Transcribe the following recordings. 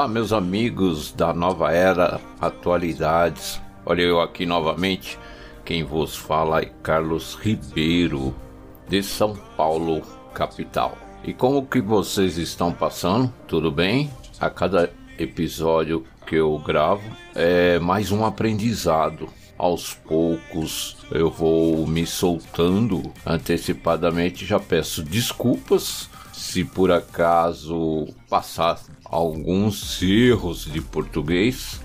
Olá, meus amigos da nova era Atualidades. Olha eu aqui novamente. Quem vos fala é Carlos Ribeiro, de São Paulo, capital. E como que vocês estão passando? Tudo bem? A cada episódio que eu gravo é mais um aprendizado. Aos poucos eu vou me soltando antecipadamente. Já peço desculpas se por acaso passar alguns erros de português,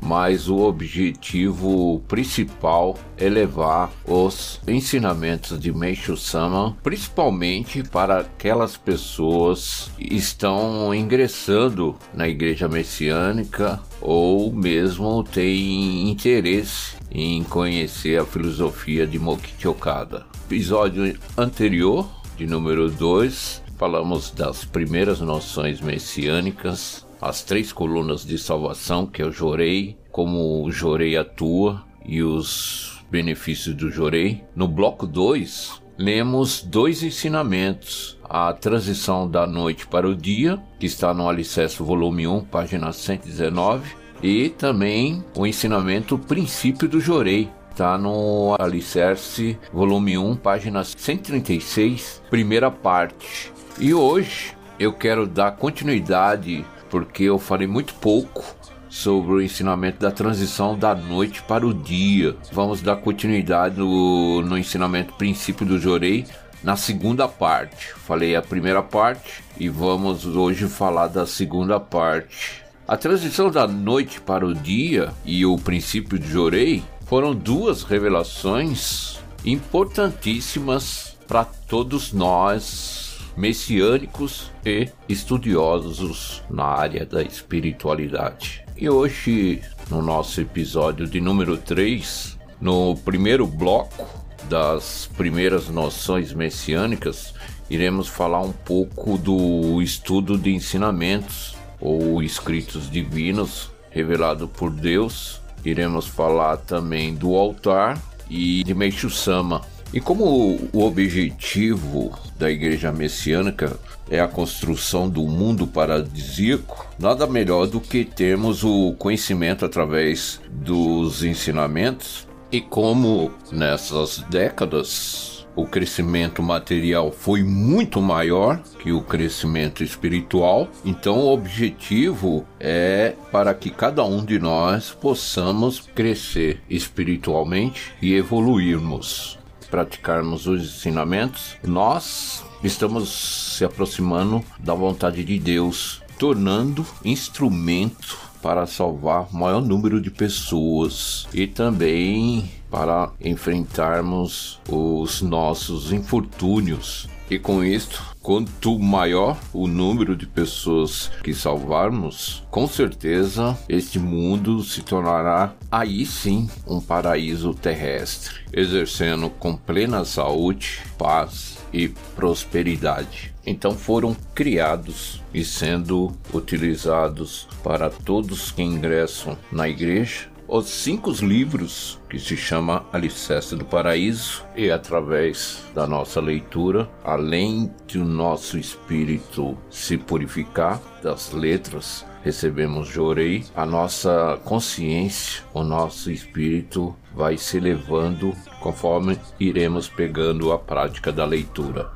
mas o objetivo principal é levar os ensinamentos de Meishu Sama, principalmente para aquelas pessoas que estão ingressando na igreja messiânica ou mesmo têm interesse em conhecer a filosofia de Mokichi Okada. Episódio anterior, de número 2, falamos das primeiras noções messiânicas, as três colunas de salvação, que é o Jorei, como o Jorei atua e os benefícios do Jorei. No bloco 2, lemos dois ensinamentos. A transição da noite para o dia, que está no Alicerce volume 1, página 119, e também o ensinamento Princípio do Jorei, está no Alicerce, volume 1, página 136, primeira parte. E hoje eu quero dar continuidade, porque eu falei muito pouco sobre o ensinamento da transição da noite para o dia. Vamos dar continuidade no, no ensinamento princípio do Jorei na segunda parte. Falei a primeira parte e vamos hoje falar da segunda parte. A transição da noite para o dia e o princípio de Jorei foram duas revelações importantíssimas para todos nós messiânicos e estudiosos na área da espiritualidade. E hoje, no nosso episódio de número 3, no primeiro bloco das primeiras noções messiânicas, iremos falar um pouco do estudo de ensinamentos ou escritos divinos revelado por Deus. Iremos falar também do altar e de Meishu Sama, e como o objetivo da igreja messiânica é a construção do mundo paradisíaco, nada melhor do que termos o conhecimento através dos ensinamentos. E como nessas décadas o crescimento material foi muito maior que o crescimento espiritual, então o objetivo é para que cada um de nós possamos crescer espiritualmente e evoluirmos praticarmos os ensinamentos, nós estamos se aproximando da vontade de Deus, tornando instrumento para salvar maior número de pessoas e também para enfrentarmos os nossos infortúnios. E com isto, quanto maior o número de pessoas que salvarmos, com certeza este mundo se tornará aí sim um paraíso terrestre, exercendo com plena saúde, paz e prosperidade. Então foram criados e sendo utilizados para todos que ingressam na igreja os cinco livros que se chama Alicerce do Paraíso e através da nossa leitura, além de o nosso espírito se purificar das letras, recebemos Jorei, a nossa consciência, o nosso espírito vai se elevando conforme iremos pegando a prática da leitura.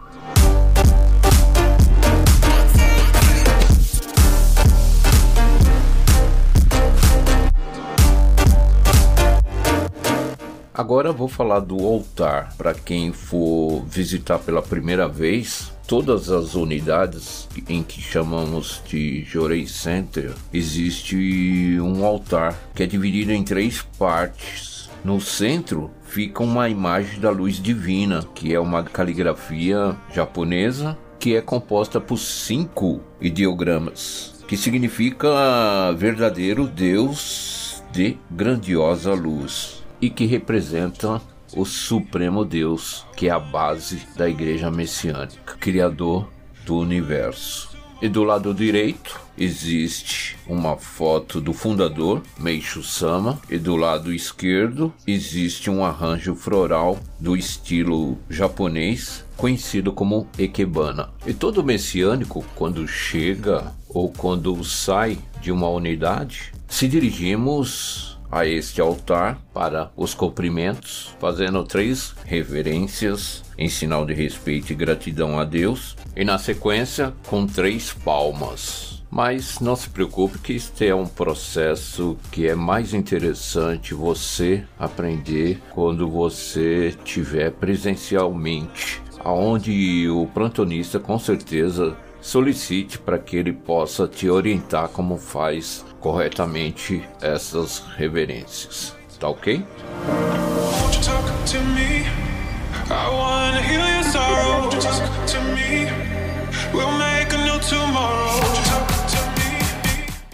Agora vou falar do altar. Para quem for visitar pela primeira vez, todas as unidades em que chamamos de Jorei Center, existe um altar que é dividido em três partes. No centro fica uma imagem da luz divina, que é uma caligrafia japonesa que é composta por cinco ideogramas, que significa verdadeiro Deus de grandiosa luz e que representa o Supremo Deus, que é a base da Igreja Messiânica, Criador do universo. E do lado direito existe uma foto do fundador, Meishu Sama, e do lado esquerdo existe um arranjo floral do estilo japonês conhecido como Ekebana. E todo messiânico, quando chega ou quando sai de uma unidade, se dirigimos a este altar para os cumprimentos, fazendo três reverências em sinal de respeito e gratidão a Deus, e na sequência com três palmas. Mas não se preocupe que este é um processo que é mais interessante você aprender quando você tiver presencialmente, aonde o plantonista com certeza solicite para que ele possa te orientar como faz corretamente essas reverências. Tá ok?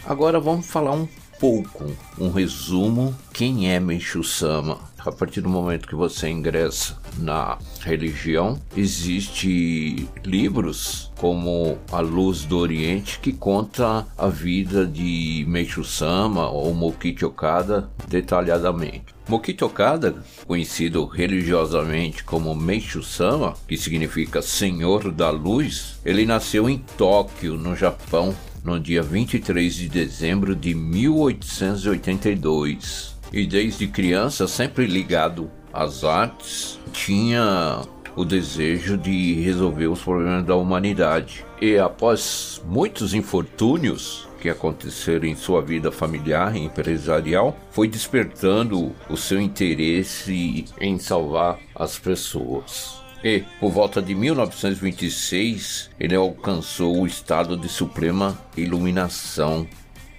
Agora vamos falar um pouco, um resumo, quem é Meishu Sama. A partir do momento que você ingressa na religião, existe livros como A Luz do Oriente que conta a vida de Meishu Sama ou Mokichi Okada detalhadamente. Mokichi Okada, conhecido religiosamente como Meishu Sama, que significa Senhor da Luz, ele nasceu em Tóquio, no Japão, no dia 23 de dezembro de 1882. E desde criança, sempre ligado às artes, tinha o desejo de resolver os problemas da humanidade. E após muitos infortúnios que aconteceram em sua vida familiar e empresarial, foi despertando o seu interesse em salvar as pessoas e, por volta de 1926, ele alcançou o estado de suprema iluminação,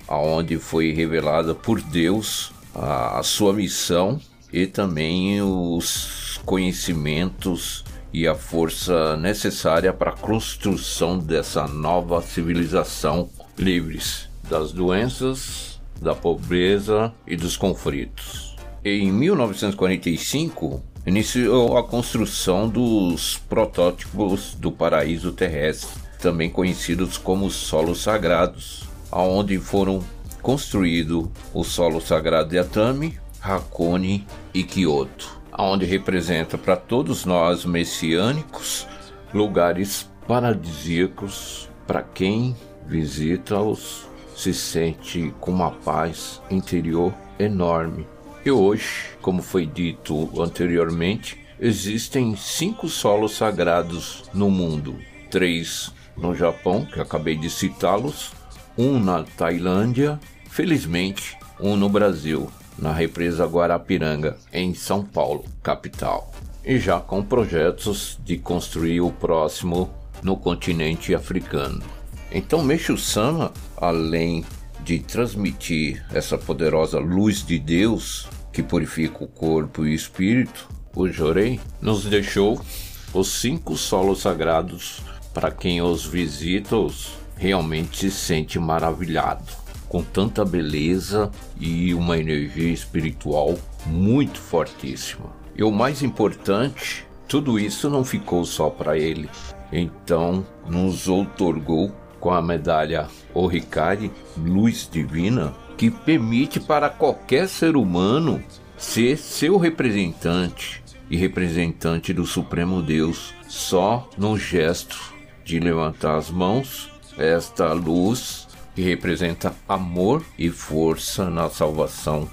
aonde foi revelada por Deus a, a sua missão e também os conhecimentos e a força necessária para a construção dessa nova civilização livres das doenças, da pobreza e dos conflitos. Em 1945, iniciou a construção dos protótipos do paraíso terrestre, também conhecidos como solos sagrados, aonde foram construídos o solo sagrado de Atami, Hakone e Kyoto, aonde representa para todos nós messiânicos lugares paradisíacos para quem visita-os se sente com uma paz interior enorme. E hoje, como foi dito anteriormente, existem cinco solos sagrados no mundo: três no Japão, que acabei de citá-los, um na Tailândia, felizmente, um no Brasil, na represa Guarapiranga, em São Paulo, capital. E já com projetos de construir o próximo no continente africano. Então, Meixo Sama, além de transmitir essa poderosa luz de Deus que purifica o corpo e o espírito, o Jorei, nos deixou os cinco solos sagrados para quem os visita realmente se sente maravilhado, com tanta beleza e uma energia espiritual muito fortíssima. E o mais importante, tudo isso não ficou só para ele. Então, nos outorgou com a medalha Oricari, Luz Divina, que permite para qualquer ser humano ser seu representante e representante do Supremo Deus só no gesto de levantar as mãos, esta luz que representa amor e força na salvação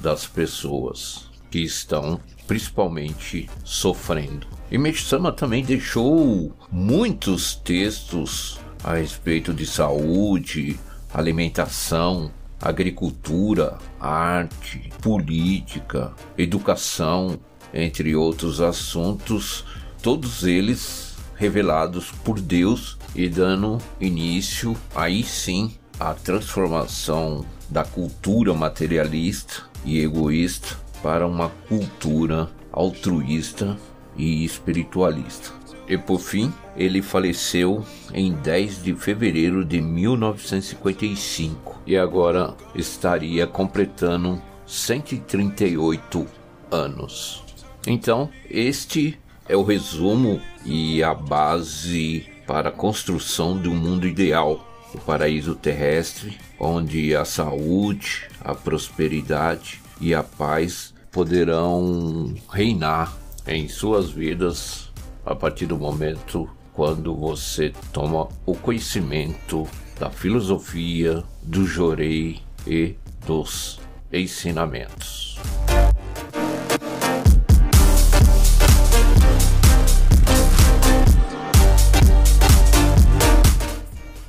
das pessoas que estão principalmente sofrendo. E Meshama também deixou muitos textos a respeito de saúde, alimentação, agricultura, arte, política, educação, entre outros assuntos, todos eles revelados por Deus e dando início aí sim à transformação da cultura materialista e egoísta para uma cultura altruísta e espiritualista. E por fim, ele faleceu em 10 de fevereiro de 1955 e agora estaria completando 138 anos. Então, este é o resumo e a base para a construção de um mundo ideal, o paraíso terrestre, onde a saúde, a prosperidade e a paz poderão reinar em suas vidas a partir do momento quando você toma o conhecimento da filosofia, do jorei e dos ensinamentos.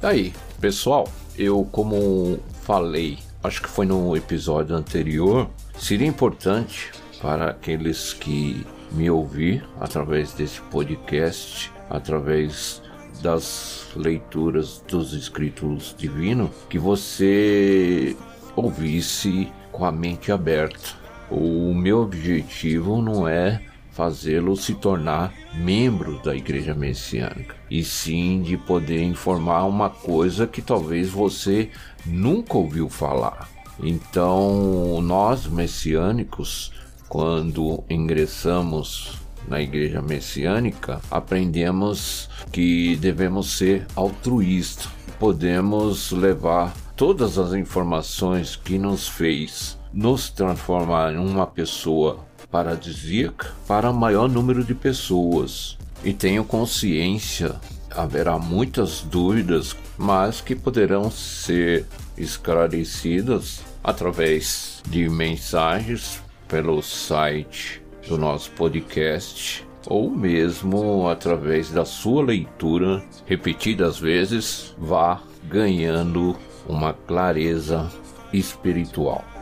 Aí, pessoal, eu como falei, acho que foi no episódio anterior, seria importante para aqueles que me ouvir através desse podcast, através das leituras dos escritos divinos, que você ouvisse com a mente aberta. O meu objetivo não é fazê-lo se tornar membro da igreja messiânica, e sim de poder informar uma coisa que talvez você nunca ouviu falar. Então, nós messiânicos, quando ingressamos na igreja messiânica, aprendemos que devemos ser altruístas. Podemos levar todas as informações que nos fez nos transformar em uma pessoa paradisíaca para maior número de pessoas. E tenho consciência, haverá muitas dúvidas, mas que poderão ser esclarecidas através de mensagens pelo site do nosso podcast ou mesmo através da sua leitura repetidas vezes, vá ganhando uma clareza espiritual.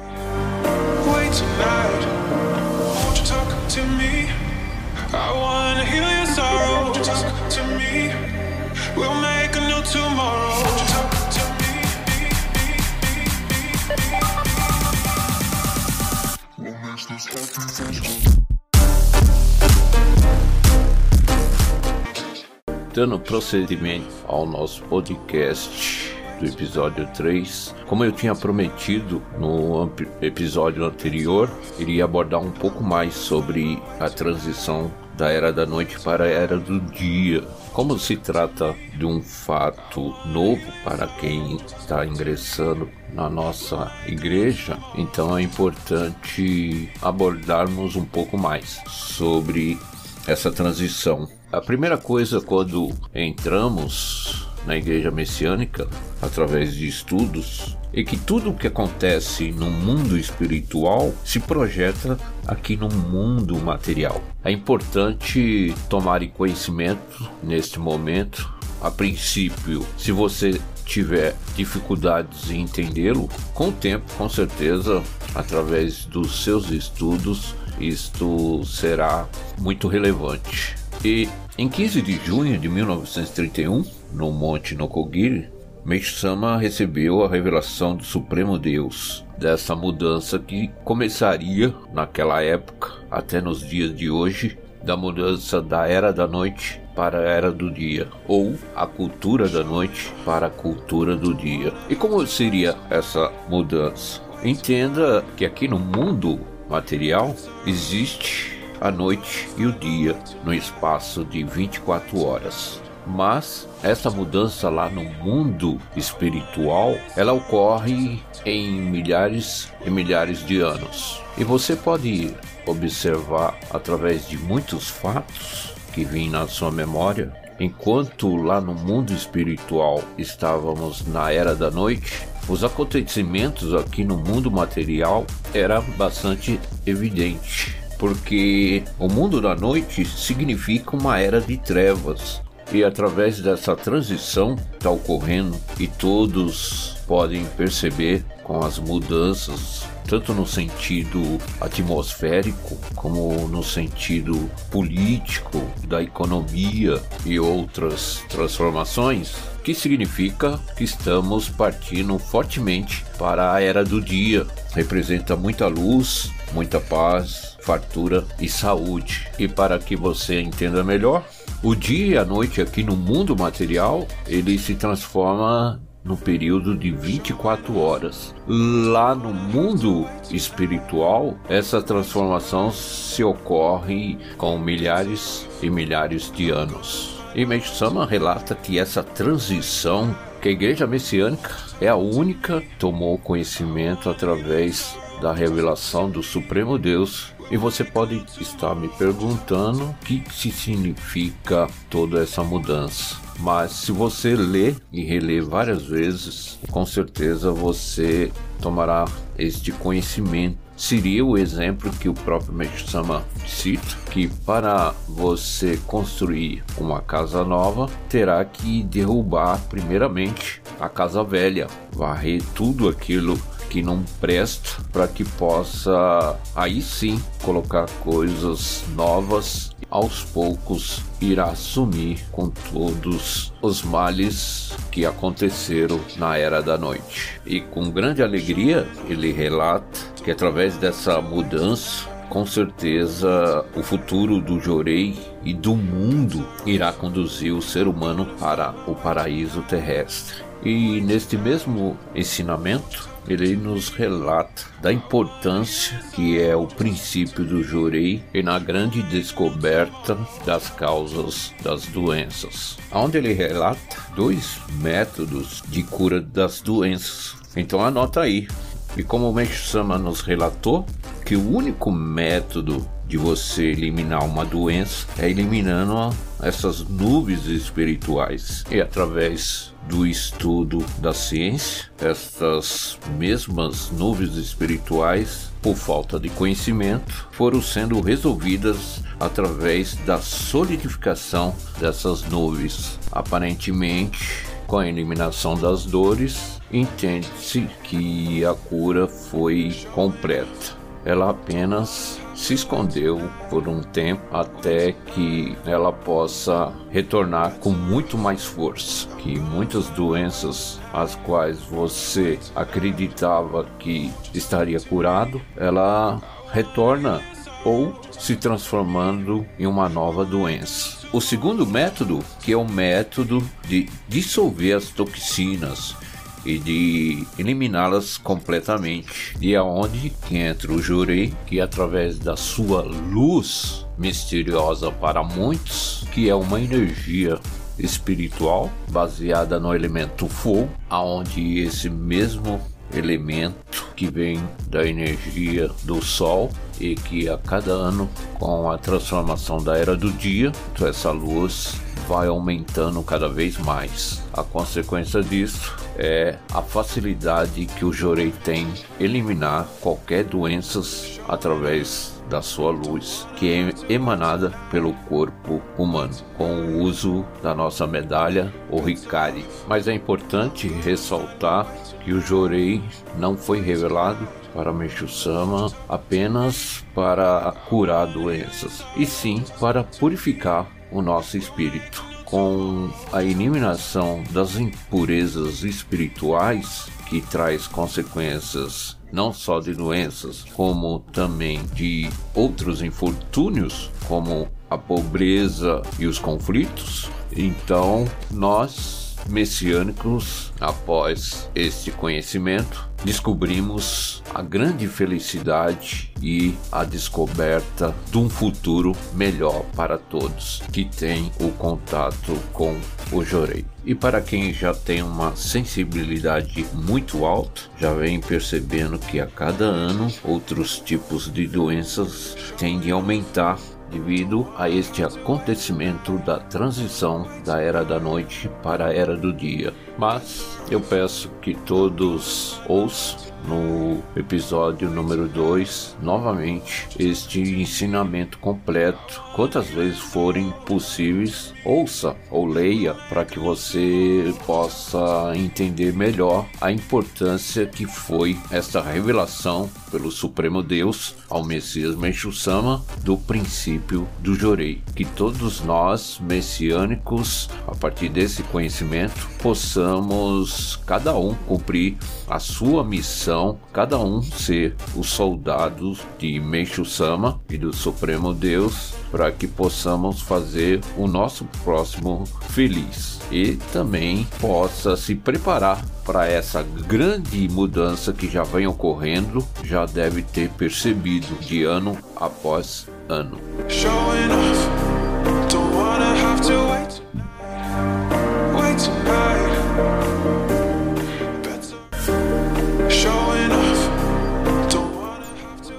Dando procedimento ao nosso podcast do episódio 3, como eu tinha prometido no episódio anterior, iria abordar um pouco mais sobre a transição da era da noite para a era do dia. Como se trata de um fato novo para quem está ingressando na nossa igreja, então é importante abordarmos um pouco mais sobre essa transição. A primeira coisa quando entramos na igreja messiânica, através de estudos, é que tudo o que acontece no mundo espiritual se projeta aqui no mundo material. É importante tomar conhecimento neste momento. A princípio, se você tiver dificuldades em entendê-lo, com o tempo, com certeza, através dos seus estudos, isto será muito relevante. E em 15 de junho de 1931, no Monte Nokogiri, Meisama recebeu a revelação do Supremo Deus dessa mudança que começaria naquela época até nos dias de hoje, da mudança da era da noite para a era do dia, ou a cultura da noite para a cultura do dia. E como seria essa mudança? Entenda que aqui no mundo material existe a noite e o dia no espaço de 24 horas. Mas essa mudança lá no mundo espiritual, ela ocorre em milhares e milhares de anos. E você pode observar através de muitos fatos que vêm na sua memória, enquanto lá no mundo espiritual estávamos na era da noite, os acontecimentos aqui no mundo material era bastante evidente, porque o mundo da noite significa uma era de trevas, e através dessa transição está ocorrendo e todos podem perceber com as mudanças tanto no sentido atmosférico como no sentido político da economia e outras transformações que significa que estamos partindo fortemente para a era do dia. Representa muita luz, muita paz, fartura e saúde. E para que você entenda melhor, o dia e a noite aqui no mundo material, ele se transforma no período de 24 horas. Lá no mundo espiritual, essa transformação se ocorre com milhares e milhares de anos. E Meishu-sama relata que essa transição que a igreja messiânica é a única tomou conhecimento através da revelação do Supremo Deus E você pode estar me perguntando o que se significa toda essa mudança. Mas se você ler e reler várias vezes, com certeza você tomará este conhecimento. Seria o exemplo que o próprio Meixo-sama cita, que para você construir uma casa nova, terá que derrubar primeiramente a casa velha, varrer tudo aquilo que não presta para que possa aí sim colocar coisas novas aos poucos irá assumir com todos os males que aconteceram na era da noite. E com grande alegria ele relata que através dessa mudança com certeza o futuro do Jorei e do mundo irá conduzir o ser humano para o paraíso terrestre. E neste mesmo ensinamento, ele nos relata da importância que é o princípio do jurei e na grande descoberta das causas das doenças, onde ele relata dois métodos de cura das doenças. Então anota aí. E como o Meixo Sama nos relatou, que o único método de você eliminar uma doença é eliminando essas nuvens espirituais. E através do estudo da ciência, estas mesmas nuvens espirituais, por falta de conhecimento, foram sendo resolvidas através da solidificação dessas nuvens. Aparentemente, com a eliminação das dores, entende-se que a cura foi completa. Ela apenas se escondeu por um tempo até que ela possa retornar com muito mais força. Que muitas doenças as quais você acreditava que estaria curado, ela retorna ou se transformando em uma nova doença. O segundo método, que é o método de dissolver as toxinas, e de eliminá-las completamente. E aonde é que entra o Jurei, que através da sua luz misteriosa para muitos, que é uma energia espiritual baseada no elemento fogo, aonde esse mesmo elemento que vem da energia do sol e que a cada ano com a transformação da era do dia, então essa luz vai aumentando cada vez mais. A consequência disso é a facilidade que o Jorei tem eliminar qualquer doenças através da sua luz, que é emanada pelo corpo humano, com o uso da nossa medalha, o Rikari. Mas é importante ressaltar que o Jorei não foi revelado para Meshu-sama apenas para curar doenças, e sim para purificar o nosso espírito com a eliminação das impurezas espirituais que traz consequências não só de doenças, como também de outros infortúnios, como a pobreza e os conflitos. Então, nós messiânicos, após este conhecimento, descobrimos a grande felicidade e a descoberta de um futuro melhor para todos que têm o contato com o Jorei. E para quem já tem uma sensibilidade muito alta, já vem percebendo que a cada ano outros tipos de doenças tendem a aumentar devido a este acontecimento da transição da era da noite para a era do dia. Mas eu peço que todos ouçam no episódio número 2 novamente este ensinamento completo. Quantas vezes forem possíveis, ouça ou leia para que você possa entender melhor a importância que foi esta revelação pelo Supremo Deus ao Messias Meshu-sama do princípio do Jorei. Que todos nós, messiânicos, a partir desse conhecimento, possamos cada um cumprir a sua missão, cada um ser os soldados de Meshu-sama e do Supremo Deus, para que possamos fazer o nosso próximo feliz e também possa se preparar para essa grande mudança que já vem ocorrendo, já deve ter percebido de ano após ano.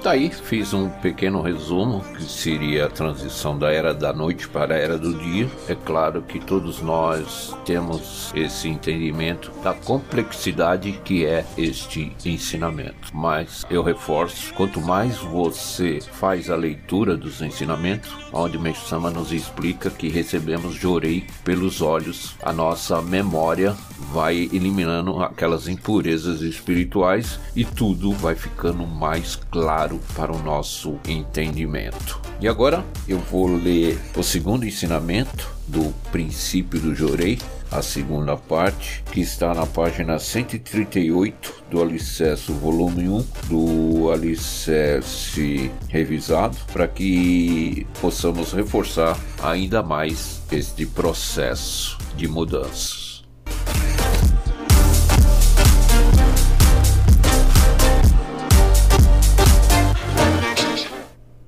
Daí fiz um pequeno resumo que seria a transição da era da noite para a era do dia. É claro que todos nós temos esse entendimento da complexidade que é este ensinamento. Mas eu reforço, quanto mais você faz a leitura dos ensinamentos, onde Meshama nos explica que recebemos jorei pelos olhos, a nossa memória vai eliminando aquelas impurezas espirituais e tudo vai ficando mais claro para o nosso entendimento. E agora eu vou ler o segundo ensinamento do princípio do Jorei, a segunda parte, que está na página 138 do Alicerce, volume 1 do Alicerce revisado, para que possamos reforçar ainda mais este processo de mudança.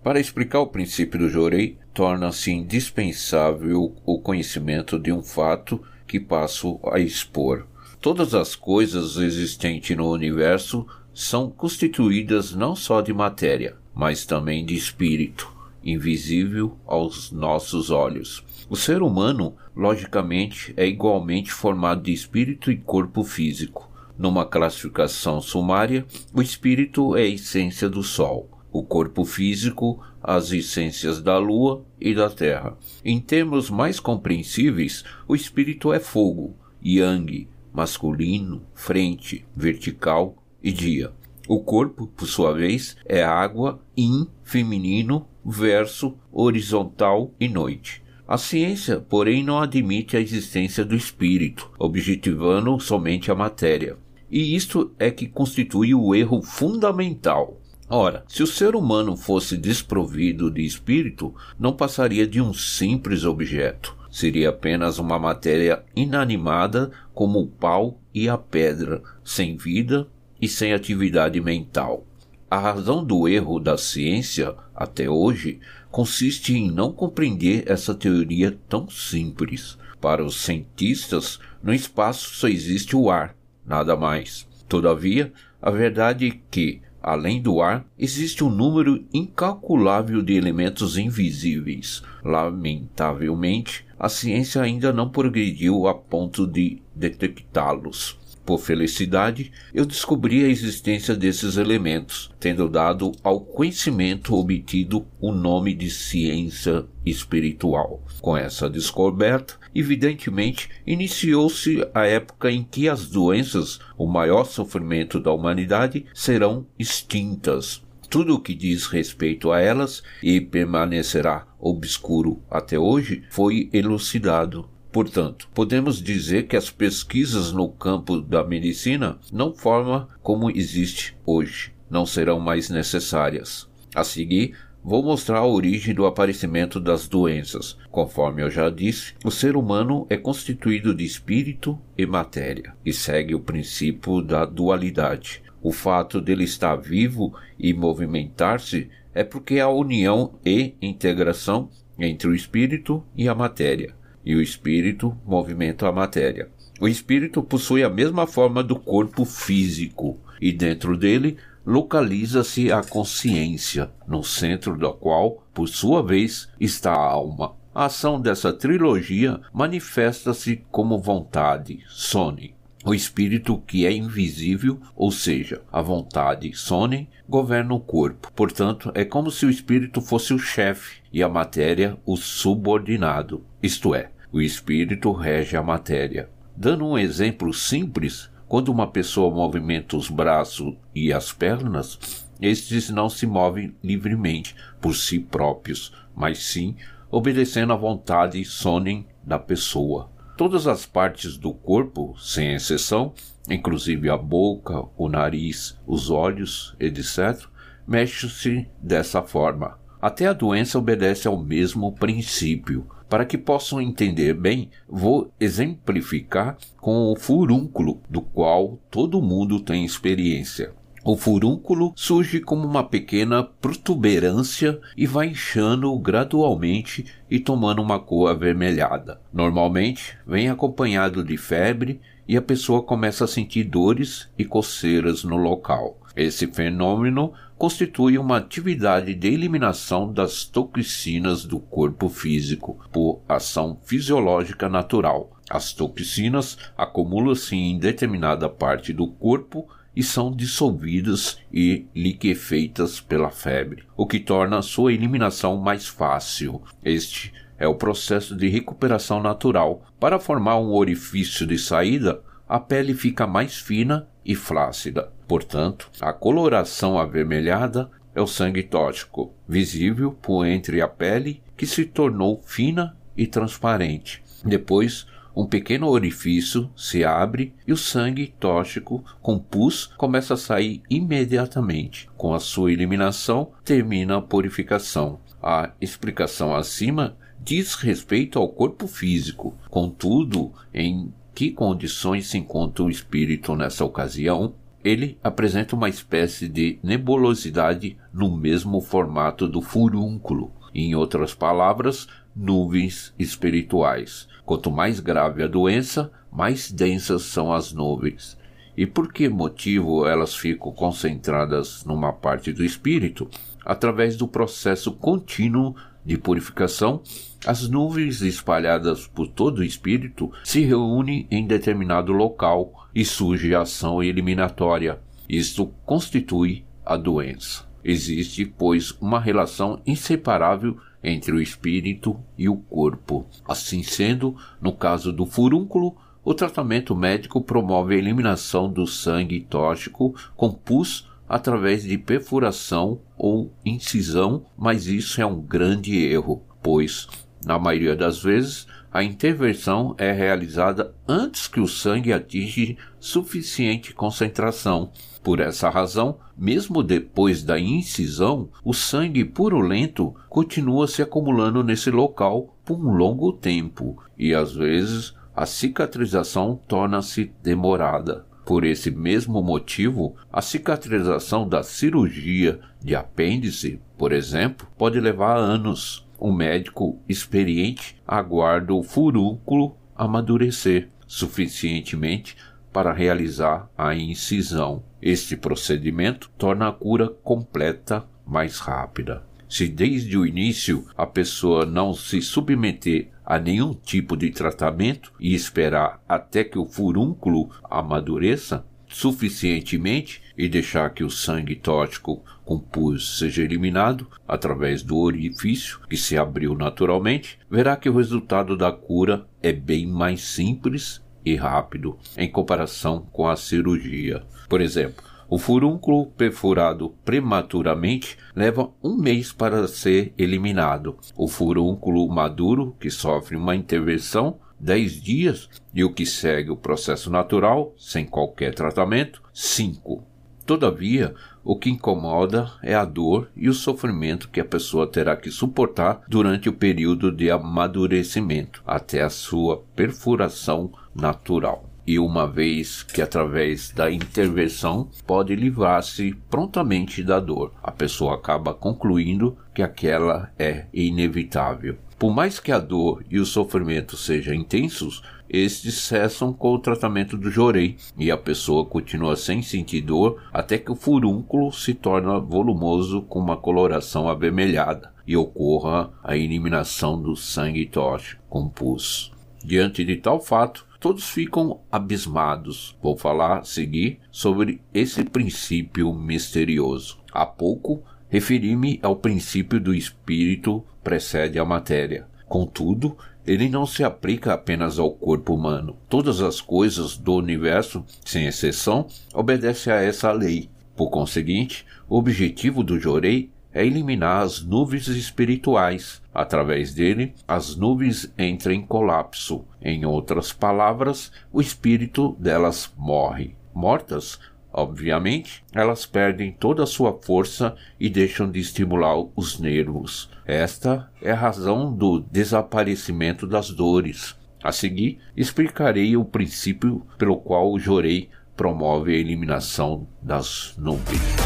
Para explicar o princípio do Jorei, torna-se indispensável o conhecimento de um fato que passo a expor. Todas as coisas existentes no universo são constituídas não só de matéria, mas também de espírito, invisível aos nossos olhos. O ser humano, logicamente, é igualmente formado de espírito e corpo físico. Numa classificação sumária, o espírito é a essência do Sol o corpo físico, as essências da lua e da terra. Em termos mais compreensíveis, o espírito é fogo, yang, masculino, frente, vertical e dia. O corpo, por sua vez, é água, yin, feminino, verso, horizontal e noite. A ciência, porém, não admite a existência do espírito, objetivando somente a matéria. E isto é que constitui o erro fundamental. Ora, se o ser humano fosse desprovido de espírito, não passaria de um simples objeto. Seria apenas uma matéria inanimada como o pau e a pedra, sem vida e sem atividade mental. A razão do erro da ciência, até hoje, consiste em não compreender essa teoria tão simples. Para os cientistas, no espaço só existe o ar, nada mais. Todavia, a verdade é que, Além do ar, existe um número incalculável de elementos invisíveis. Lamentavelmente, a ciência ainda não progrediu a ponto de detectá-los. Por felicidade, eu descobri a existência desses elementos, tendo dado ao conhecimento obtido o nome de ciência espiritual. Com essa descoberta, evidentemente, iniciou-se a época em que as doenças, o maior sofrimento da humanidade, serão extintas. Tudo o que diz respeito a elas e permanecerá obscuro até hoje foi elucidado Portanto, podemos dizer que as pesquisas no campo da medicina não formam como existe hoje, não serão mais necessárias. A seguir, vou mostrar a origem do aparecimento das doenças. Conforme eu já disse, o ser humano é constituído de espírito e matéria e segue o princípio da dualidade. O fato dele estar vivo e movimentar-se é porque há união e integração entre o espírito e a matéria e o espírito movimenta a matéria. O espírito possui a mesma forma do corpo físico e dentro dele localiza-se a consciência, no centro da qual, por sua vez, está a alma. A ação dessa trilogia manifesta-se como vontade, sone. O espírito que é invisível, ou seja, a vontade, sone, governa o corpo. Portanto, é como se o espírito fosse o chefe e a matéria o subordinado, isto é, o espírito rege a matéria. Dando um exemplo simples, quando uma pessoa movimenta os braços e as pernas, estes não se movem livremente por si próprios, mas sim obedecendo à vontade sonem da pessoa. Todas as partes do corpo, sem exceção, inclusive a boca, o nariz, os olhos, etc., mexem-se dessa forma. Até a doença obedece ao mesmo princípio. Para que possam entender bem, vou exemplificar com o furúnculo, do qual todo mundo tem experiência. O furúnculo surge como uma pequena protuberância e vai inchando gradualmente e tomando uma cor avermelhada. Normalmente vem acompanhado de febre e a pessoa começa a sentir dores e coceiras no local. Esse fenômeno constitui uma atividade de eliminação das toxinas do corpo físico por ação fisiológica natural. As toxinas acumulam-se em determinada parte do corpo e são dissolvidas e liquefeitas pela febre, o que torna sua eliminação mais fácil. Este é o processo de recuperação natural. Para formar um orifício de saída, a pele fica mais fina e flácida. Portanto, a coloração avermelhada é o sangue tóxico, visível por entre a pele que se tornou fina e transparente. Depois, um pequeno orifício se abre e o sangue tóxico com pus começa a sair imediatamente. Com a sua eliminação, termina a purificação. A explicação acima diz respeito ao corpo físico. Contudo, em que condições se encontra o espírito nessa ocasião? Ele apresenta uma espécie de nebulosidade no mesmo formato do furúnculo. Em outras palavras, nuvens espirituais. Quanto mais grave a doença, mais densas são as nuvens. E por que motivo elas ficam concentradas numa parte do espírito? Através do processo contínuo de purificação, as nuvens espalhadas por todo o espírito se reúnem em determinado local e surge a ação eliminatória. Isto constitui a doença. Existe, pois, uma relação inseparável entre o espírito e o corpo. Assim sendo, no caso do furúnculo, o tratamento médico promove a eliminação do sangue tóxico com pus através de perfuração ou incisão, mas isso é um grande erro, pois, na maioria das vezes, a intervenção é realizada antes que o sangue atinja suficiente concentração. Por essa razão, mesmo depois da incisão, o sangue purulento continua se acumulando nesse local por um longo tempo e às vezes a cicatrização torna-se demorada. Por esse mesmo motivo, a cicatrização da cirurgia de apêndice, por exemplo, pode levar anos. Um médico experiente aguarda o furúnculo amadurecer suficientemente para realizar a incisão. Este procedimento torna a cura completa mais rápida. Se desde o início a pessoa não se submeter a nenhum tipo de tratamento e esperar até que o furúnculo amadureça suficientemente e deixar que o sangue tóxico com pus seja eliminado através do orifício que se abriu naturalmente, verá que o resultado da cura é bem mais simples e rápido em comparação com a cirurgia. Por exemplo, o furúnculo perfurado prematuramente leva um mês para ser eliminado. O furúnculo maduro, que sofre uma intervenção, 10 dias, e o que segue o processo natural, sem qualquer tratamento, 5. Todavia, o que incomoda é a dor e o sofrimento que a pessoa terá que suportar durante o período de amadurecimento, até a sua perfuração natural e uma vez que através da intervenção pode livrar-se prontamente da dor, a pessoa acaba concluindo que aquela é inevitável. Por mais que a dor e o sofrimento sejam intensos, estes cessam com o tratamento do jorei e a pessoa continua sem sentir dor até que o furúnculo se torna volumoso com uma coloração avermelhada e ocorra a eliminação do sangue tóxico com pus. Diante de tal fato, todos ficam abismados. Vou falar a seguir sobre esse princípio misterioso. Há pouco referi-me ao princípio do espírito precede a matéria. Contudo, ele não se aplica apenas ao corpo humano. Todas as coisas do universo, sem exceção, obedecem a essa lei. Por conseguinte, o objetivo do Jorei é eliminar as nuvens espirituais. Através dele, as nuvens entram em colapso. Em outras palavras, o espírito delas morre. Mortas, obviamente, elas perdem toda a sua força e deixam de estimular os nervos. Esta é a razão do desaparecimento das dores. A seguir, explicarei o princípio pelo qual o Jorei promove a eliminação das nuvens.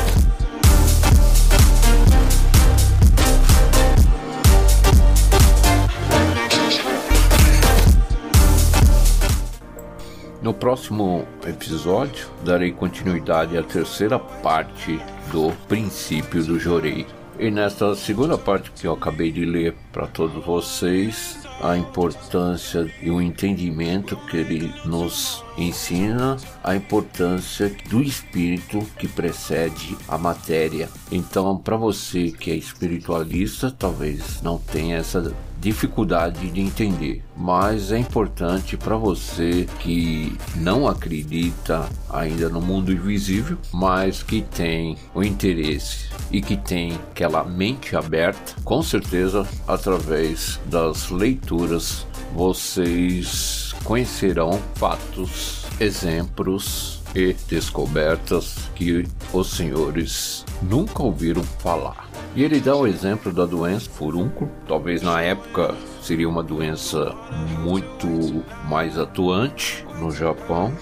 No próximo episódio, darei continuidade à terceira parte do princípio do Jorei. E nesta segunda parte que eu acabei de ler para todos vocês, a importância e o entendimento que ele nos ensina, a importância do espírito que precede a matéria. Então, para você que é espiritualista, talvez não tenha essa dificuldade de entender, mas é importante para você que não acredita ainda no mundo invisível, mas que tem o interesse e que tem aquela mente aberta, com certeza através das leituras vocês conhecerão fatos, exemplos e descobertas que os senhores nunca ouviram falar. E ele dá o exemplo da doença furúnculo, talvez na época seria uma doença muito mais atuante no Japão.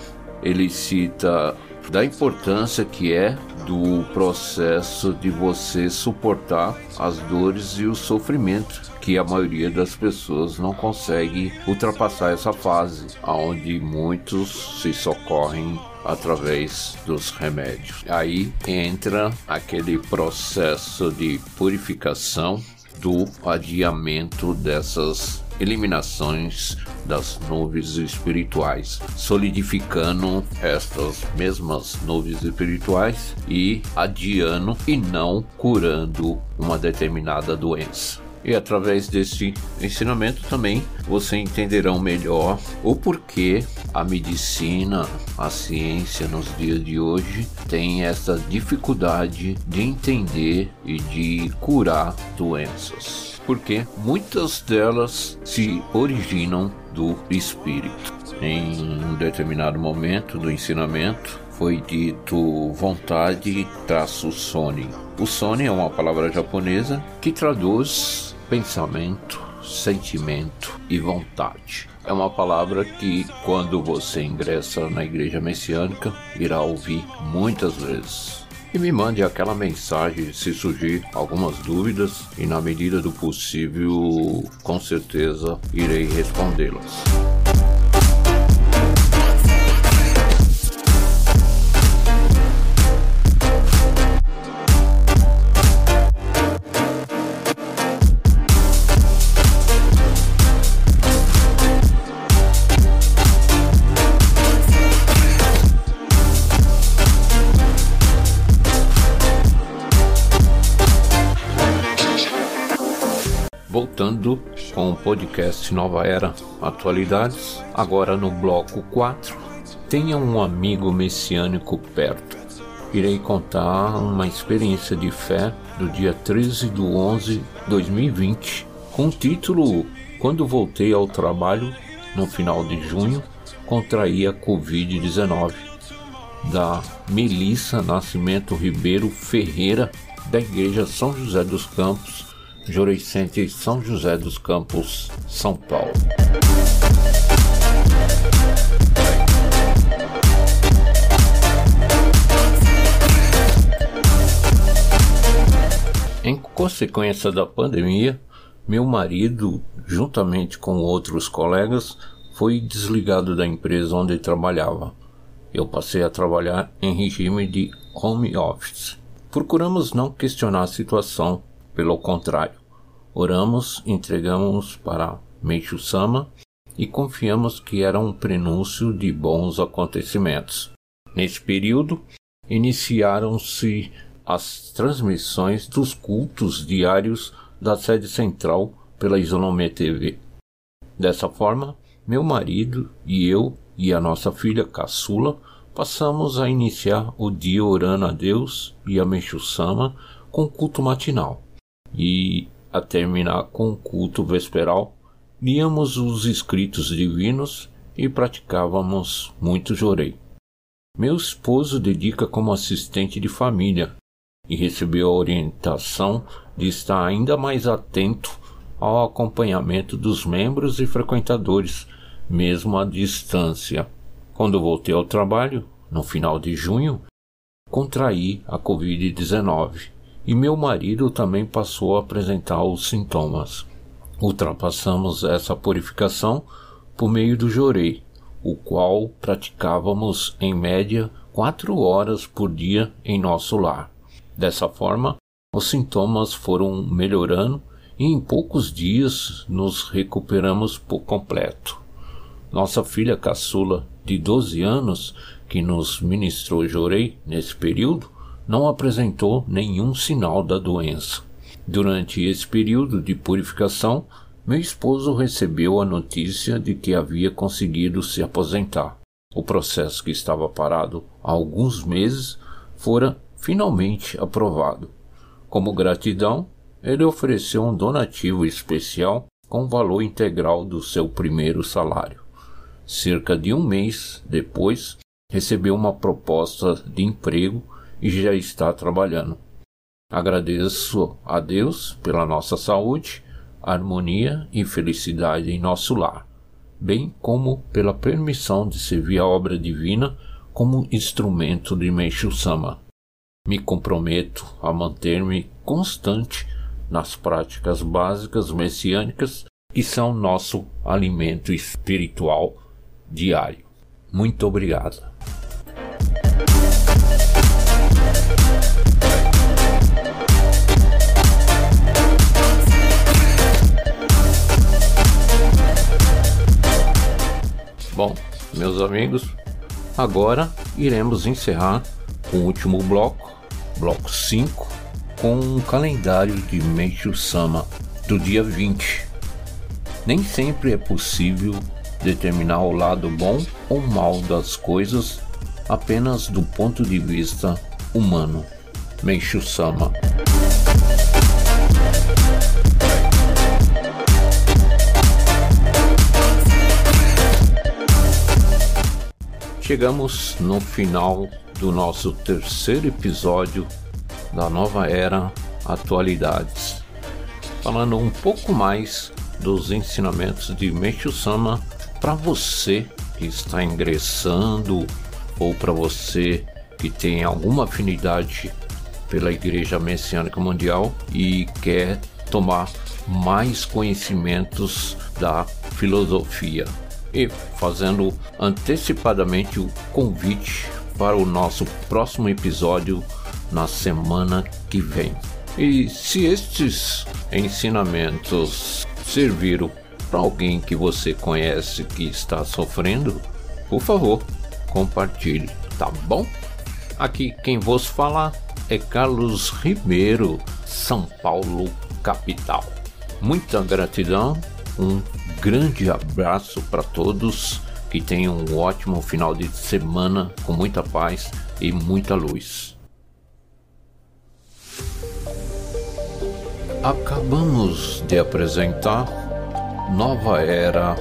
Ele cita da importância que é do processo de você suportar as dores e o sofrimento que a maioria das pessoas não consegue ultrapassar essa fase, onde muitos se socorrem através dos remédios. Aí entra aquele processo de purificação do adiamento dessas eliminações das nuvens espirituais, solidificando estas mesmas nuvens espirituais e adiando e não curando uma determinada doença. E através deste ensinamento também você entenderão melhor o porquê a medicina, a ciência nos dias de hoje tem essa dificuldade de entender e de curar doenças. Porque muitas delas se originam do espírito. Em um determinado momento do ensinamento, foi dito vontade traço sone. O sone é uma palavra japonesa que traduz pensamento, sentimento e vontade. É uma palavra que, quando você ingressa na igreja messiânica, irá ouvir muitas vezes. E me mande aquela mensagem se surgir algumas dúvidas, e na medida do possível, com certeza irei respondê-las. Com o podcast Nova Era Atualidades, agora no bloco 4. Tenha um amigo messiânico perto. Irei contar uma experiência de fé do dia 13 de 11 de 2020, com o título Quando voltei ao trabalho, no final de junho, contraí a Covid-19, da Melissa Nascimento Ribeiro Ferreira, da Igreja São José dos Campos, Juriscente São José dos Campos, São Paulo. Em consequência da pandemia, meu marido, juntamente com outros colegas, foi desligado da empresa onde trabalhava. Eu passei a trabalhar em regime de home office. Procuramos não questionar a situação pelo contrário, oramos, entregamos para Meishu Sama e confiamos que era um prenúncio de bons acontecimentos. Nesse período, iniciaram-se as transmissões dos cultos diários da sede central pela Isonomé TV. Dessa forma, meu marido e eu e a nossa filha caçula passamos a iniciar o dia orando a Deus e a Meishu Sama com culto matinal e, a terminar com o culto vesperal, líamos os escritos divinos e praticávamos muito jorei. Meu esposo dedica como assistente de família e recebeu a orientação de estar ainda mais atento ao acompanhamento dos membros e frequentadores, mesmo à distância. Quando voltei ao trabalho, no final de junho, contraí a Covid-19 e meu marido também passou a apresentar os sintomas. Ultrapassamos essa purificação por meio do jorei, o qual praticávamos em média quatro horas por dia em nosso lar. Dessa forma, os sintomas foram melhorando e em poucos dias nos recuperamos por completo. Nossa filha caçula, de 12 anos, que nos ministrou Jorei nesse período, não apresentou nenhum sinal da doença. Durante esse período de purificação, meu esposo recebeu a notícia de que havia conseguido se aposentar. O processo que estava parado há alguns meses fora finalmente aprovado. Como gratidão, ele ofereceu um donativo especial com o valor integral do seu primeiro salário. Cerca de um mês depois, recebeu uma proposta de emprego e já está trabalhando. Agradeço a Deus pela nossa saúde, harmonia e felicidade em nosso lar, bem como pela permissão de servir a obra divina como instrumento de Meishu Sama. Me comprometo a manter-me constante nas práticas básicas messiânicas que são nosso alimento espiritual diário. Muito obrigado. Bom, meus amigos, agora iremos encerrar com o último bloco, bloco 5, com um calendário de Meishu Sama do dia 20. Nem sempre é possível determinar o lado bom ou mal das coisas apenas do ponto de vista humano. Meishu Sama. Chegamos no final do nosso terceiro episódio da nova era Atualidades, falando um pouco mais dos ensinamentos de Meishu Sama para você que está ingressando ou para você que tem alguma afinidade pela Igreja Messiânica Mundial e quer tomar mais conhecimentos da filosofia e fazendo antecipadamente o convite para o nosso próximo episódio na semana que vem. E se estes ensinamentos serviram para alguém que você conhece que está sofrendo, por favor, compartilhe, tá bom? Aqui quem vos fala é Carlos Ribeiro, São Paulo, capital. Muita gratidão, um grande abraço para todos, que tenham um ótimo final de semana com muita paz e muita luz. Acabamos de apresentar Nova Era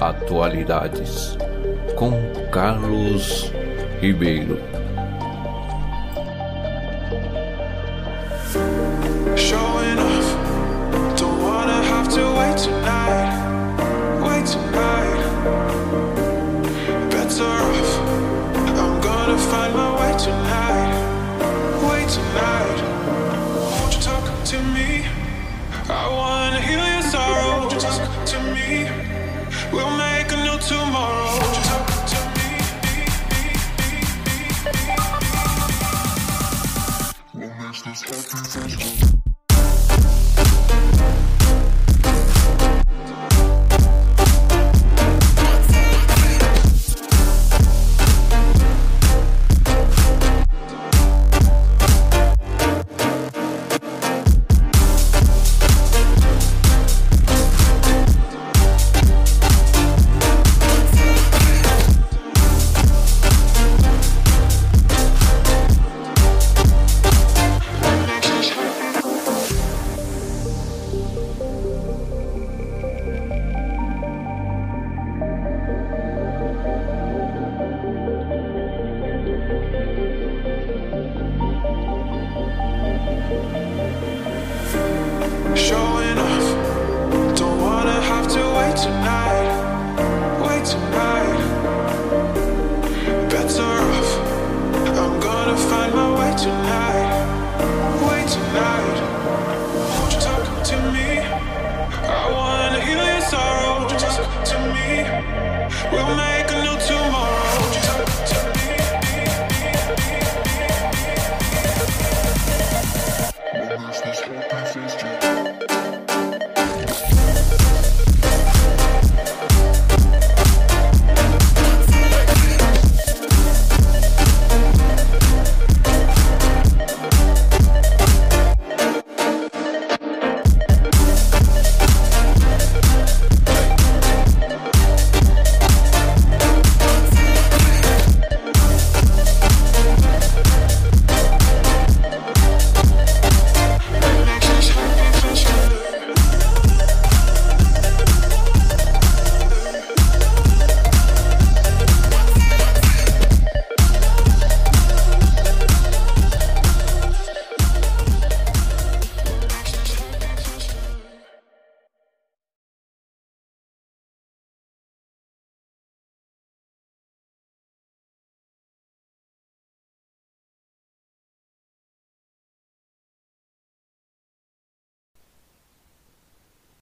Atualidades com Carlos Ribeiro. I wanna heal your sorrow. Talk to me. We'll make a new tomorrow. Talk to me. We'll this.